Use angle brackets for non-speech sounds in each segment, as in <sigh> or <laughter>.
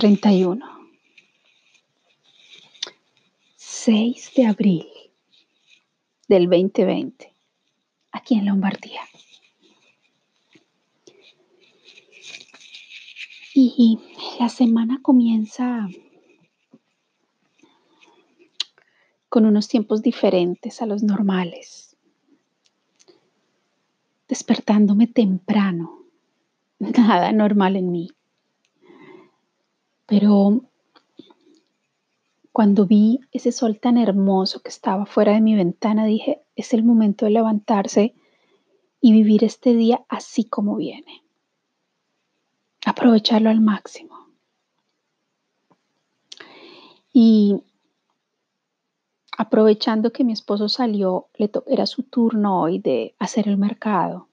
31. 6 de abril del 2020, aquí en Lombardía. Y la semana comienza con unos tiempos diferentes a los normales, despertándome temprano, <laughs> nada normal en mí. Pero cuando vi ese sol tan hermoso que estaba fuera de mi ventana, dije, es el momento de levantarse y vivir este día así como viene. Aprovecharlo al máximo. Y aprovechando que mi esposo salió, era su turno hoy de hacer el mercado.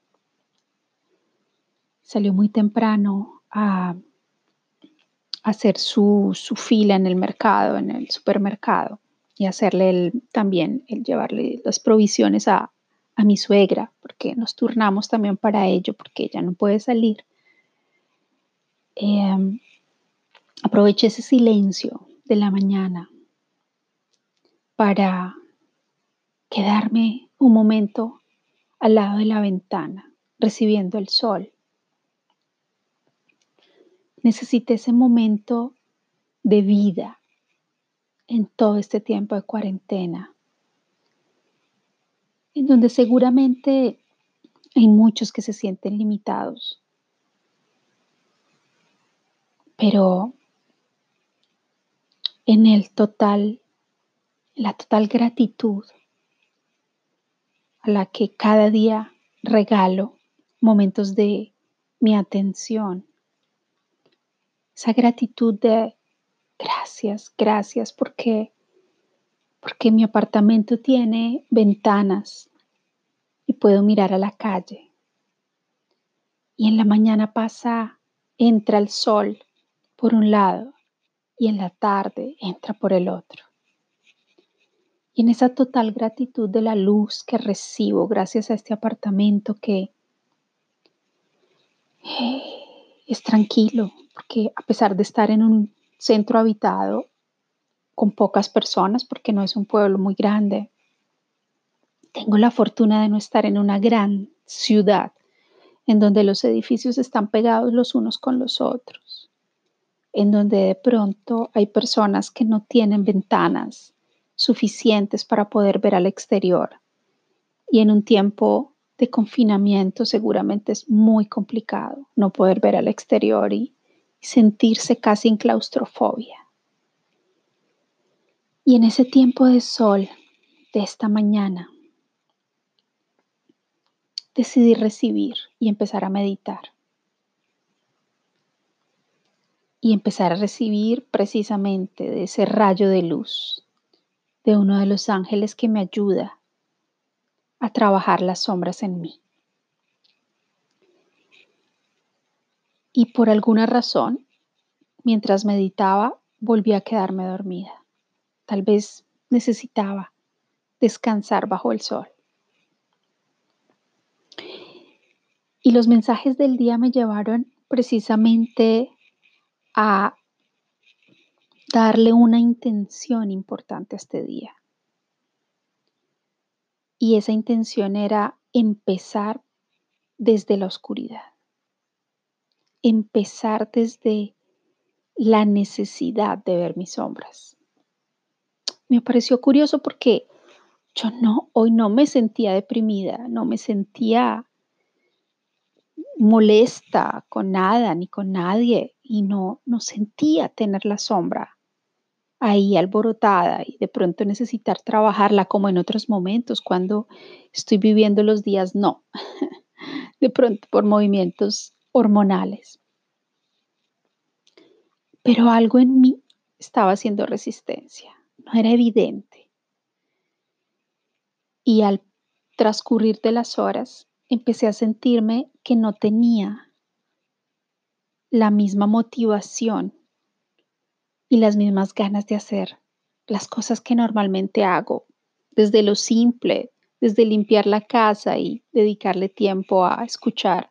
Salió muy temprano a hacer su, fila en el mercado, en el supermercado, y hacerle también el llevarle las provisiones a, mi suegra, porque nos turnamos también para ello, porque ella no puede salir. Em, aproveché ese silencio de la mañana para quedarme un momento al lado de la ventana, recibiendo el sol necesité ese momento de vida en todo este tiempo de cuarentena, en donde seguramente hay muchos que se sienten limitados, pero en el total, la total gratitud a la que cada día regalo momentos de mi atención, esa gratitud de gracias, gracias porque porque mi apartamento tiene ventanas y puedo mirar a la calle. Y en la mañana pasa, entra el sol por un lado y en la tarde entra por el otro. Y en esa total gratitud de la luz que recibo gracias a este apartamento que eh, es tranquilo, porque a pesar de estar en un centro habitado con pocas personas, porque no es un pueblo muy grande, tengo la fortuna de no estar en una gran ciudad en donde los edificios están pegados los unos con los otros, en donde de pronto hay personas que no tienen ventanas suficientes para poder ver al exterior. Y en un tiempo de confinamiento seguramente es muy complicado no poder ver al exterior y sentirse casi en claustrofobia. Y en ese tiempo de sol de esta mañana, decidí recibir y empezar a meditar. Y empezar a recibir precisamente de ese rayo de luz de uno de los ángeles que me ayuda a trabajar las sombras en mí. Y por alguna razón, mientras meditaba, volví a quedarme dormida. Tal vez necesitaba descansar bajo el sol. Y los mensajes del día me llevaron precisamente a darle una intención importante a este día. Y esa intención era empezar desde la oscuridad empezar desde la necesidad de ver mis sombras. Me pareció curioso porque yo no, hoy no me sentía deprimida, no me sentía molesta con nada ni con nadie y no, no sentía tener la sombra ahí alborotada y de pronto necesitar trabajarla como en otros momentos cuando estoy viviendo los días, no, <laughs> de pronto por movimientos hormonales. Pero algo en mí estaba haciendo resistencia, no era evidente. Y al transcurrir de las horas, empecé a sentirme que no tenía la misma motivación y las mismas ganas de hacer las cosas que normalmente hago, desde lo simple, desde limpiar la casa y dedicarle tiempo a escuchar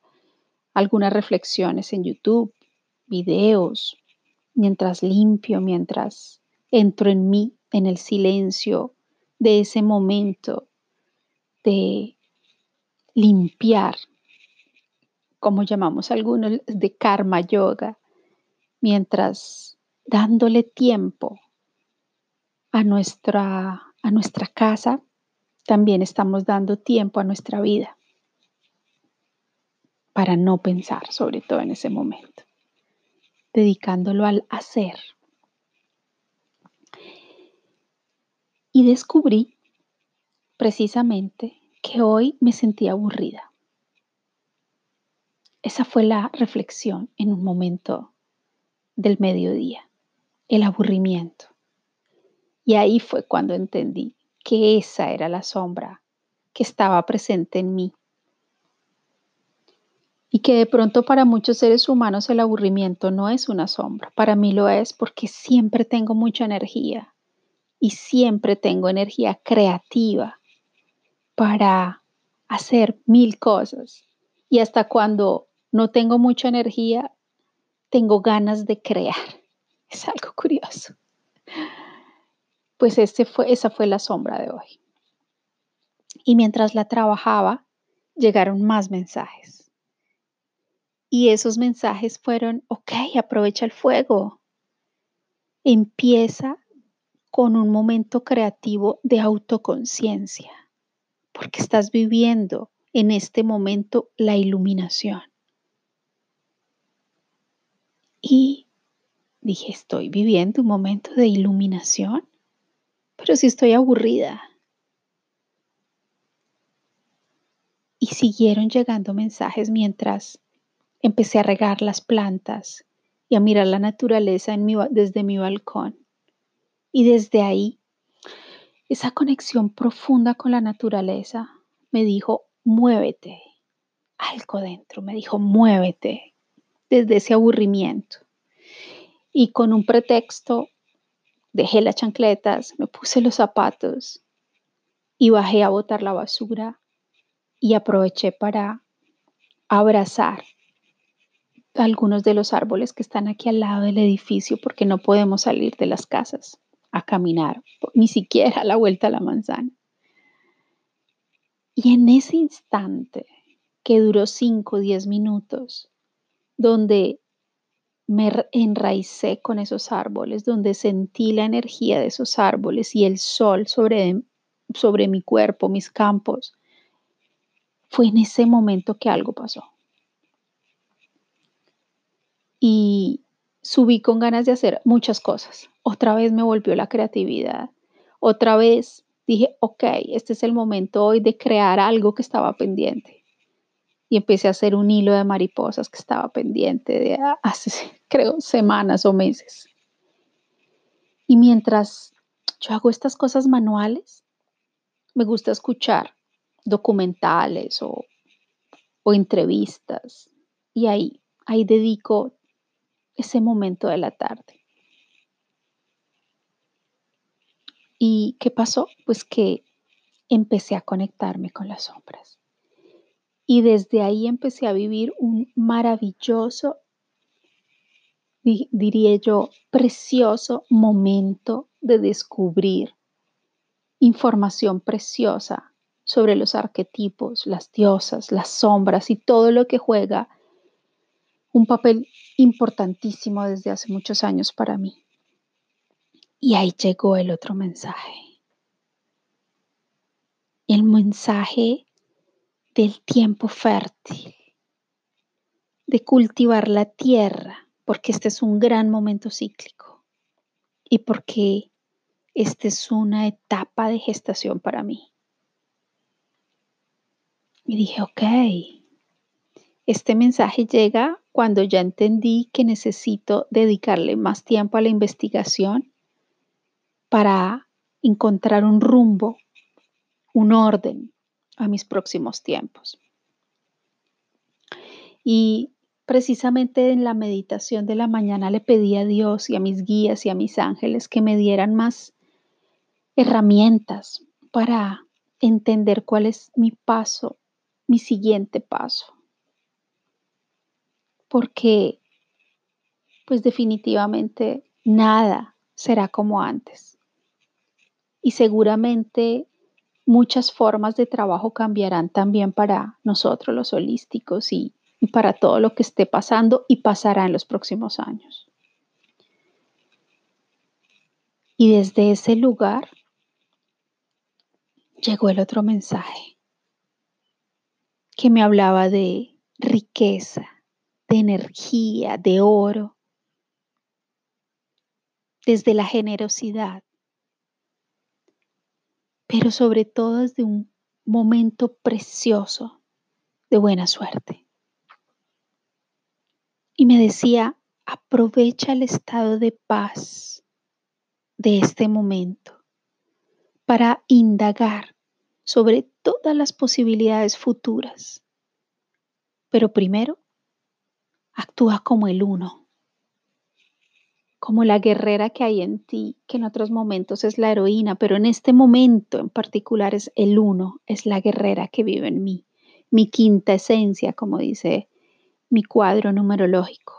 algunas reflexiones en YouTube, videos, mientras limpio, mientras entro en mí, en el silencio de ese momento de limpiar, como llamamos algunos, de karma yoga, mientras dándole tiempo a nuestra, a nuestra casa, también estamos dando tiempo a nuestra vida para no pensar, sobre todo en ese momento, dedicándolo al hacer. Y descubrí precisamente que hoy me sentía aburrida. Esa fue la reflexión en un momento del mediodía, el aburrimiento. Y ahí fue cuando entendí que esa era la sombra que estaba presente en mí. Y que de pronto para muchos seres humanos el aburrimiento no es una sombra. Para mí lo es porque siempre tengo mucha energía y siempre tengo energía creativa para hacer mil cosas. Y hasta cuando no tengo mucha energía, tengo ganas de crear. <laughs> Es algo curioso. Pues ese fue, esa fue la sombra de hoy. Y mientras la trabajaba, llegaron más mensajes. Y esos mensajes fueron, ok, aprovecha el fuego. Empieza con un momento creativo de autoconciencia, porque estás viviendo en este momento la iluminación. Y dije, estoy viviendo un momento de iluminación, pero si estoy aburrida. Y siguieron llegando mensajes mientras empecé a regar las plantas y a mirar la naturaleza desde mi balcón. Y desde ahí, esa conexión profunda con la naturaleza me dijo, muévete. Algo dentro me dijo, muévete desde ese aburrimiento. Y con un pretexto, dejé las chancletas, me puse los zapatos y bajé a botar la basura y aproveché para abrazar algunos de los árboles que están aquí al lado del edificio porque no podemos salir de las casas a caminar, ni siquiera a la vuelta a la manzana. Y en ese instante, que duró 5 o 10 minutos, donde me enraicé con esos árboles, donde sentí la energía de esos árboles y el sol sobre, sobre mi cuerpo, mis campos, fue en ese momento que algo pasó. Y subí con ganas de hacer muchas cosas. Otra vez me volvió la creatividad. Otra vez dije, ok, este es el momento hoy de crear algo que estaba pendiente. Y empecé a hacer un hilo de mariposas que estaba pendiente de <laughs> hace, creo, semanas o meses. Y mientras yo hago estas cosas manuales, me gusta escuchar documentales o, o entrevistas. Y ahí, ahí dedico ese momento de la tarde. ¿Y qué pasó? Pues que empecé a conectarme con las sombras. Y desde ahí empecé a vivir un maravilloso, diría yo, precioso momento de descubrir información preciosa sobre los arquetipos, las diosas, las sombras y todo lo que juega un papel importantísimo desde hace muchos años para mí. Y ahí llegó el otro mensaje. El mensaje del tiempo fértil, de cultivar la tierra, porque este es un gran momento cíclico y porque esta es una etapa de gestación para mí. Y dije, ok, este mensaje llega cuando ya entendí que necesito dedicarle más tiempo a la investigación para encontrar un rumbo, un orden a mis próximos tiempos. Y precisamente en la meditación de la mañana le pedí a Dios y a mis guías y a mis ángeles que me dieran más herramientas para entender cuál es mi paso, mi siguiente paso. Porque pues definitivamente nada será como antes. Y seguramente muchas formas de trabajo cambiarán también para nosotros los holísticos y, para todo lo que esté pasando y pasará en los próximos años. Y desde ese lugar llegó el otro mensaje que me hablaba de riqueza, de energía, de oro, desde la generosidad, pero sobre todo desde un momento precioso de buena suerte. Y me decía, aprovecha el estado de paz de este momento para indagar sobre todas las posibilidades futuras. Pero primero, actúa como el uno, como la guerrera que hay en ti, que en otros momentos es la heroína, pero en este momento en particular es el uno, es la guerrera que vive en mí, mi quinta esencia, como dice mi cuadro numerológico.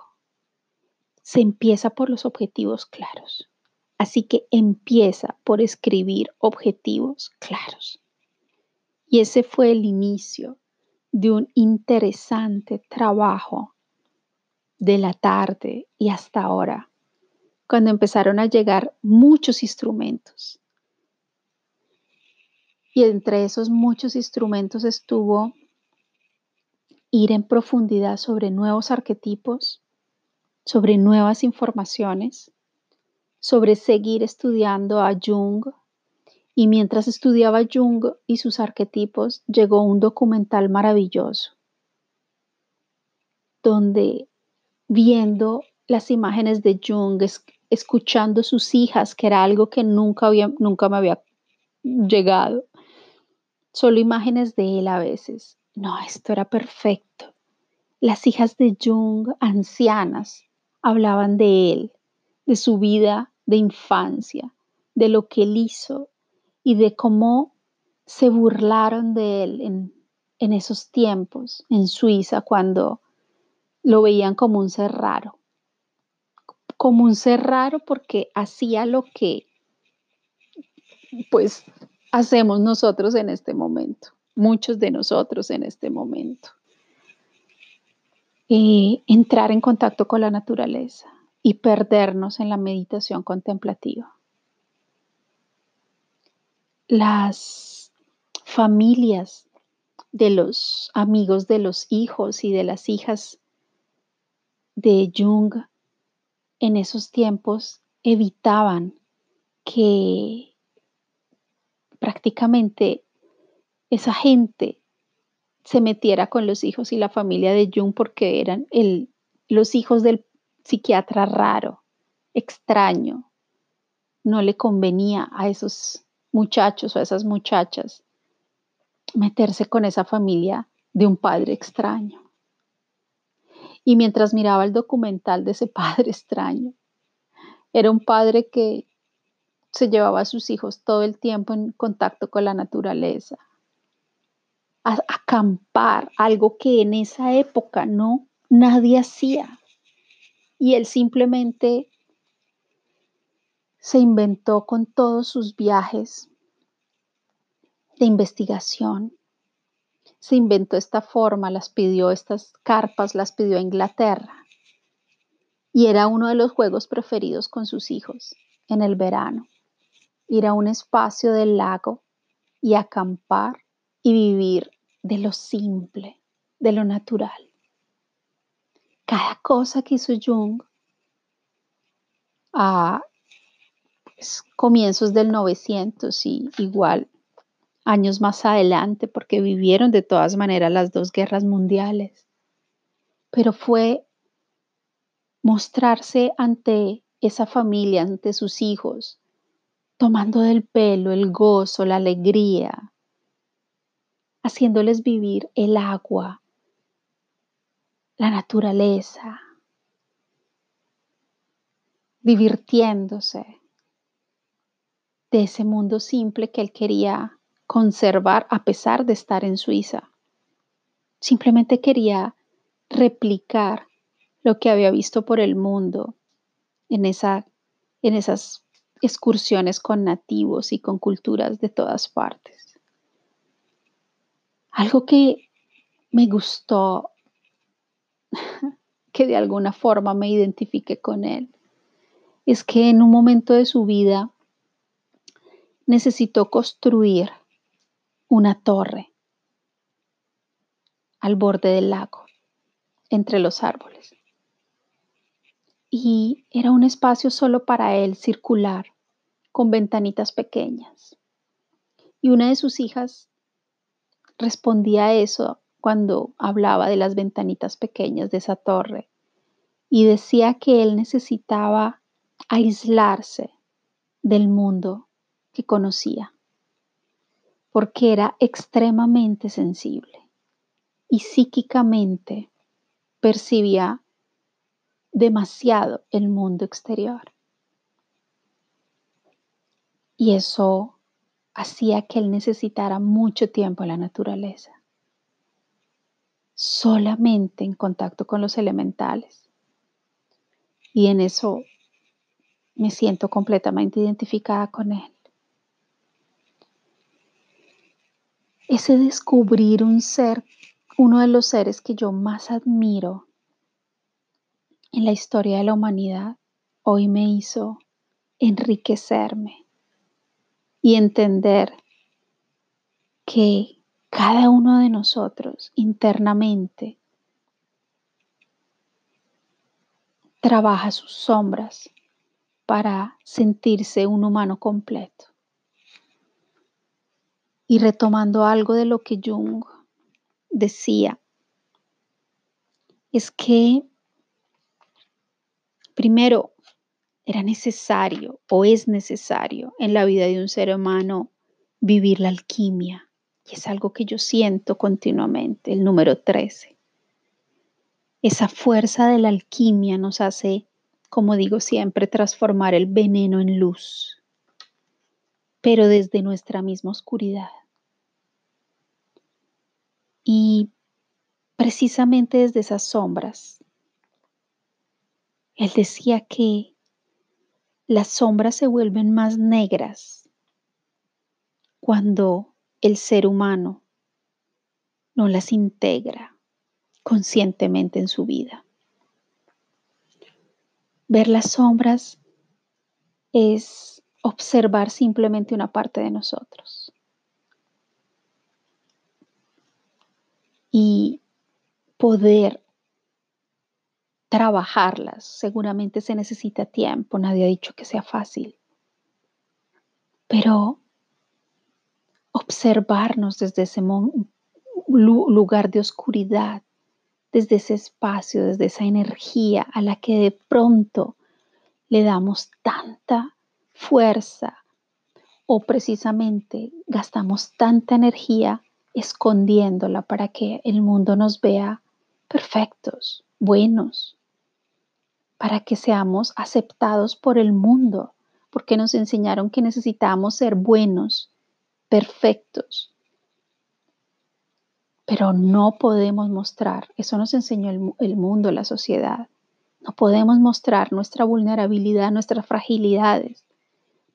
Se empieza por los objetivos claros. Así que empieza por escribir objetivos claros. Y ese fue el inicio de un interesante trabajo de la tarde y hasta ahora, cuando empezaron a llegar muchos instrumentos. Y entre esos muchos instrumentos estuvo ir en profundidad sobre nuevos arquetipos, sobre nuevas informaciones, sobre seguir estudiando a Jung. Y mientras estudiaba Jung y sus arquetipos, llegó un documental maravilloso, donde viendo las imágenes de Jung, escuchando sus hijas, que era algo que nunca, había, nunca me había llegado, solo imágenes de él a veces. No, esto era perfecto. Las hijas de Jung, ancianas, hablaban de él, de su vida de infancia, de lo que él hizo y de cómo se burlaron de él en, en esos tiempos en Suiza cuando lo veían como un ser raro. Como un ser raro porque hacía lo que pues hacemos nosotros en este momento, muchos de nosotros en este momento. Entrar en contacto con la naturaleza, y perdernos en la meditación contemplativa. Las familias de los amigos de los hijos y de las hijas de Jung en esos tiempos evitaban que prácticamente esa gente se metiera con los hijos y la familia de Jung porque eran el, los hijos del psiquiatra raro, extraño. No le convenía a esos muchachos o a esas muchachas meterse con esa familia de un padre extraño. Y mientras miraba el documental de ese padre <laughs> extraño, era un padre que se llevaba a sus hijos todo el tiempo en contacto con la naturaleza, a acampar, algo que en esa época no nadie hacía. Y él simplemente se inventó con todos sus viajes de investigación. Se inventó esta forma, las pidió, estas carpas las pidió a Inglaterra. Y era uno de los juegos preferidos con sus hijos en el verano. Ir a un espacio del lago y acampar y vivir de lo simple, de lo natural cada cosa que hizo Jung a pues, comienzos del 900 y igual años más adelante, porque vivieron de todas maneras las dos guerras mundiales, pero fue mostrarse ante esa familia, ante sus hijos, tomando del pelo el gozo, la alegría, haciéndoles vivir el agua, la naturaleza, divirtiéndose de ese mundo simple que él quería conservar a pesar de estar en Suiza. Simplemente quería replicar lo que había visto por el mundo en, esa, en esas excursiones con nativos y con culturas de todas partes. Algo que me gustó, <laughs> que de alguna forma me identifique con él, es que en un momento de su vida necesitó construir una torre al borde del lago, entre los árboles. Y era un espacio solo para él, circular, con ventanitas pequeñas. Y una de sus hijas respondía a eso cuando hablaba de las ventanitas pequeñas de esa torre y decía que él necesitaba aislarse del mundo que conocía porque era extremadamente sensible y psíquicamente percibía demasiado el mundo exterior. Y eso hacía que él necesitara mucho tiempo en la naturaleza, solamente en contacto con los elementales. Y en eso me siento completamente identificada con él. Ese descubrir un ser uno de los seres que yo más admiro en la historia de la humanidad hoy me hizo enriquecerme y entender que cada uno de nosotros internamente trabaja sus sombras para sentirse un humano completo. Y retomando algo de lo que Jung decía es que primero era necesario o es necesario en la vida de un ser humano vivir la alquimia. Y es algo que yo siento continuamente, el número 13. Esa fuerza de la alquimia nos hace, como digo siempre, transformar el veneno en luz, pero desde nuestra misma oscuridad. Y precisamente desde esas sombras, él decía que las sombras se vuelven más negras cuando el ser humano no las integra conscientemente en su vida. Ver las sombras es observar simplemente una parte de nosotros. y poder trabajarlas. Seguramente se necesita tiempo, nadie ha dicho que sea fácil. Pero observarnos desde ese lugar de oscuridad, desde ese espacio, desde esa energía a la que de pronto le damos tanta fuerza o precisamente gastamos tanta energía escondiéndola para que el mundo nos vea perfectos, buenos, para que seamos aceptados por el mundo, porque nos enseñaron que necesitamos ser buenos, perfectos. Pero no podemos mostrar, eso nos enseñó el, el mundo, la sociedad. No podemos mostrar nuestra vulnerabilidad, nuestras fragilidades.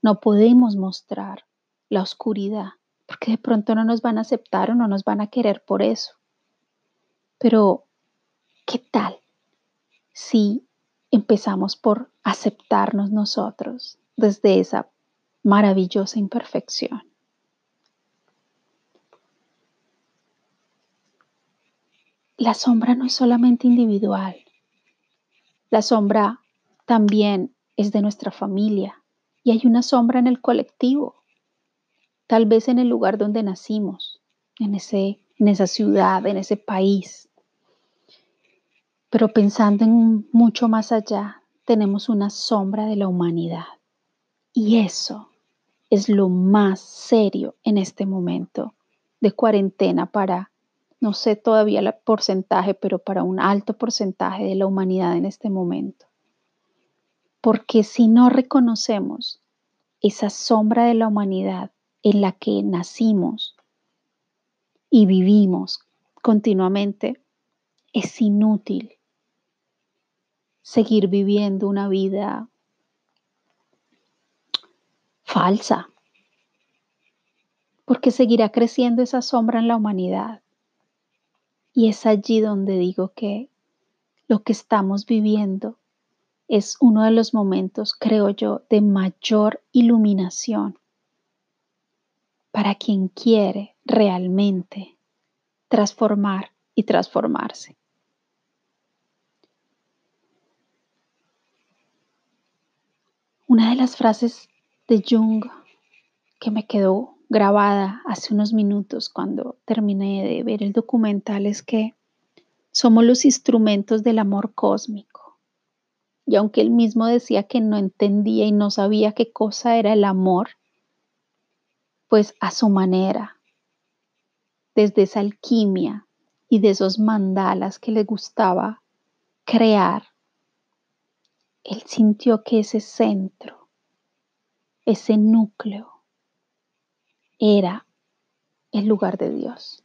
No podemos mostrar la oscuridad porque de pronto no nos van a aceptar o no nos van a querer por eso. Pero, ¿qué tal si empezamos por aceptarnos nosotros desde esa maravillosa imperfección? La sombra no es solamente individual, la sombra también es de nuestra familia y hay una sombra en el colectivo tal vez en el lugar donde nacimos, en, ese, en esa ciudad, en ese país. Pero pensando en mucho más allá, tenemos una sombra de la humanidad. Y eso es lo más serio en este momento de cuarentena para, no sé todavía el porcentaje, pero para un alto porcentaje de la humanidad en este momento. Porque si no reconocemos esa sombra de la humanidad en la que nacimos y vivimos continuamente, es inútil seguir viviendo una vida falsa, porque seguirá creciendo esa sombra en la humanidad. Y es allí donde digo que lo que estamos viviendo es uno de los momentos, creo yo, de mayor iluminación para quien quiere realmente transformar y transformarse. Una de las frases de Jung que me quedó grabada hace unos minutos cuando terminé de ver el documental es que somos los instrumentos del amor cósmico. Y aunque él mismo decía que no entendía y no sabía qué cosa era el amor, pues a su manera, desde esa alquimia y de esos mandalas que le gustaba crear, él sintió que ese centro, ese núcleo, era el lugar de Dios.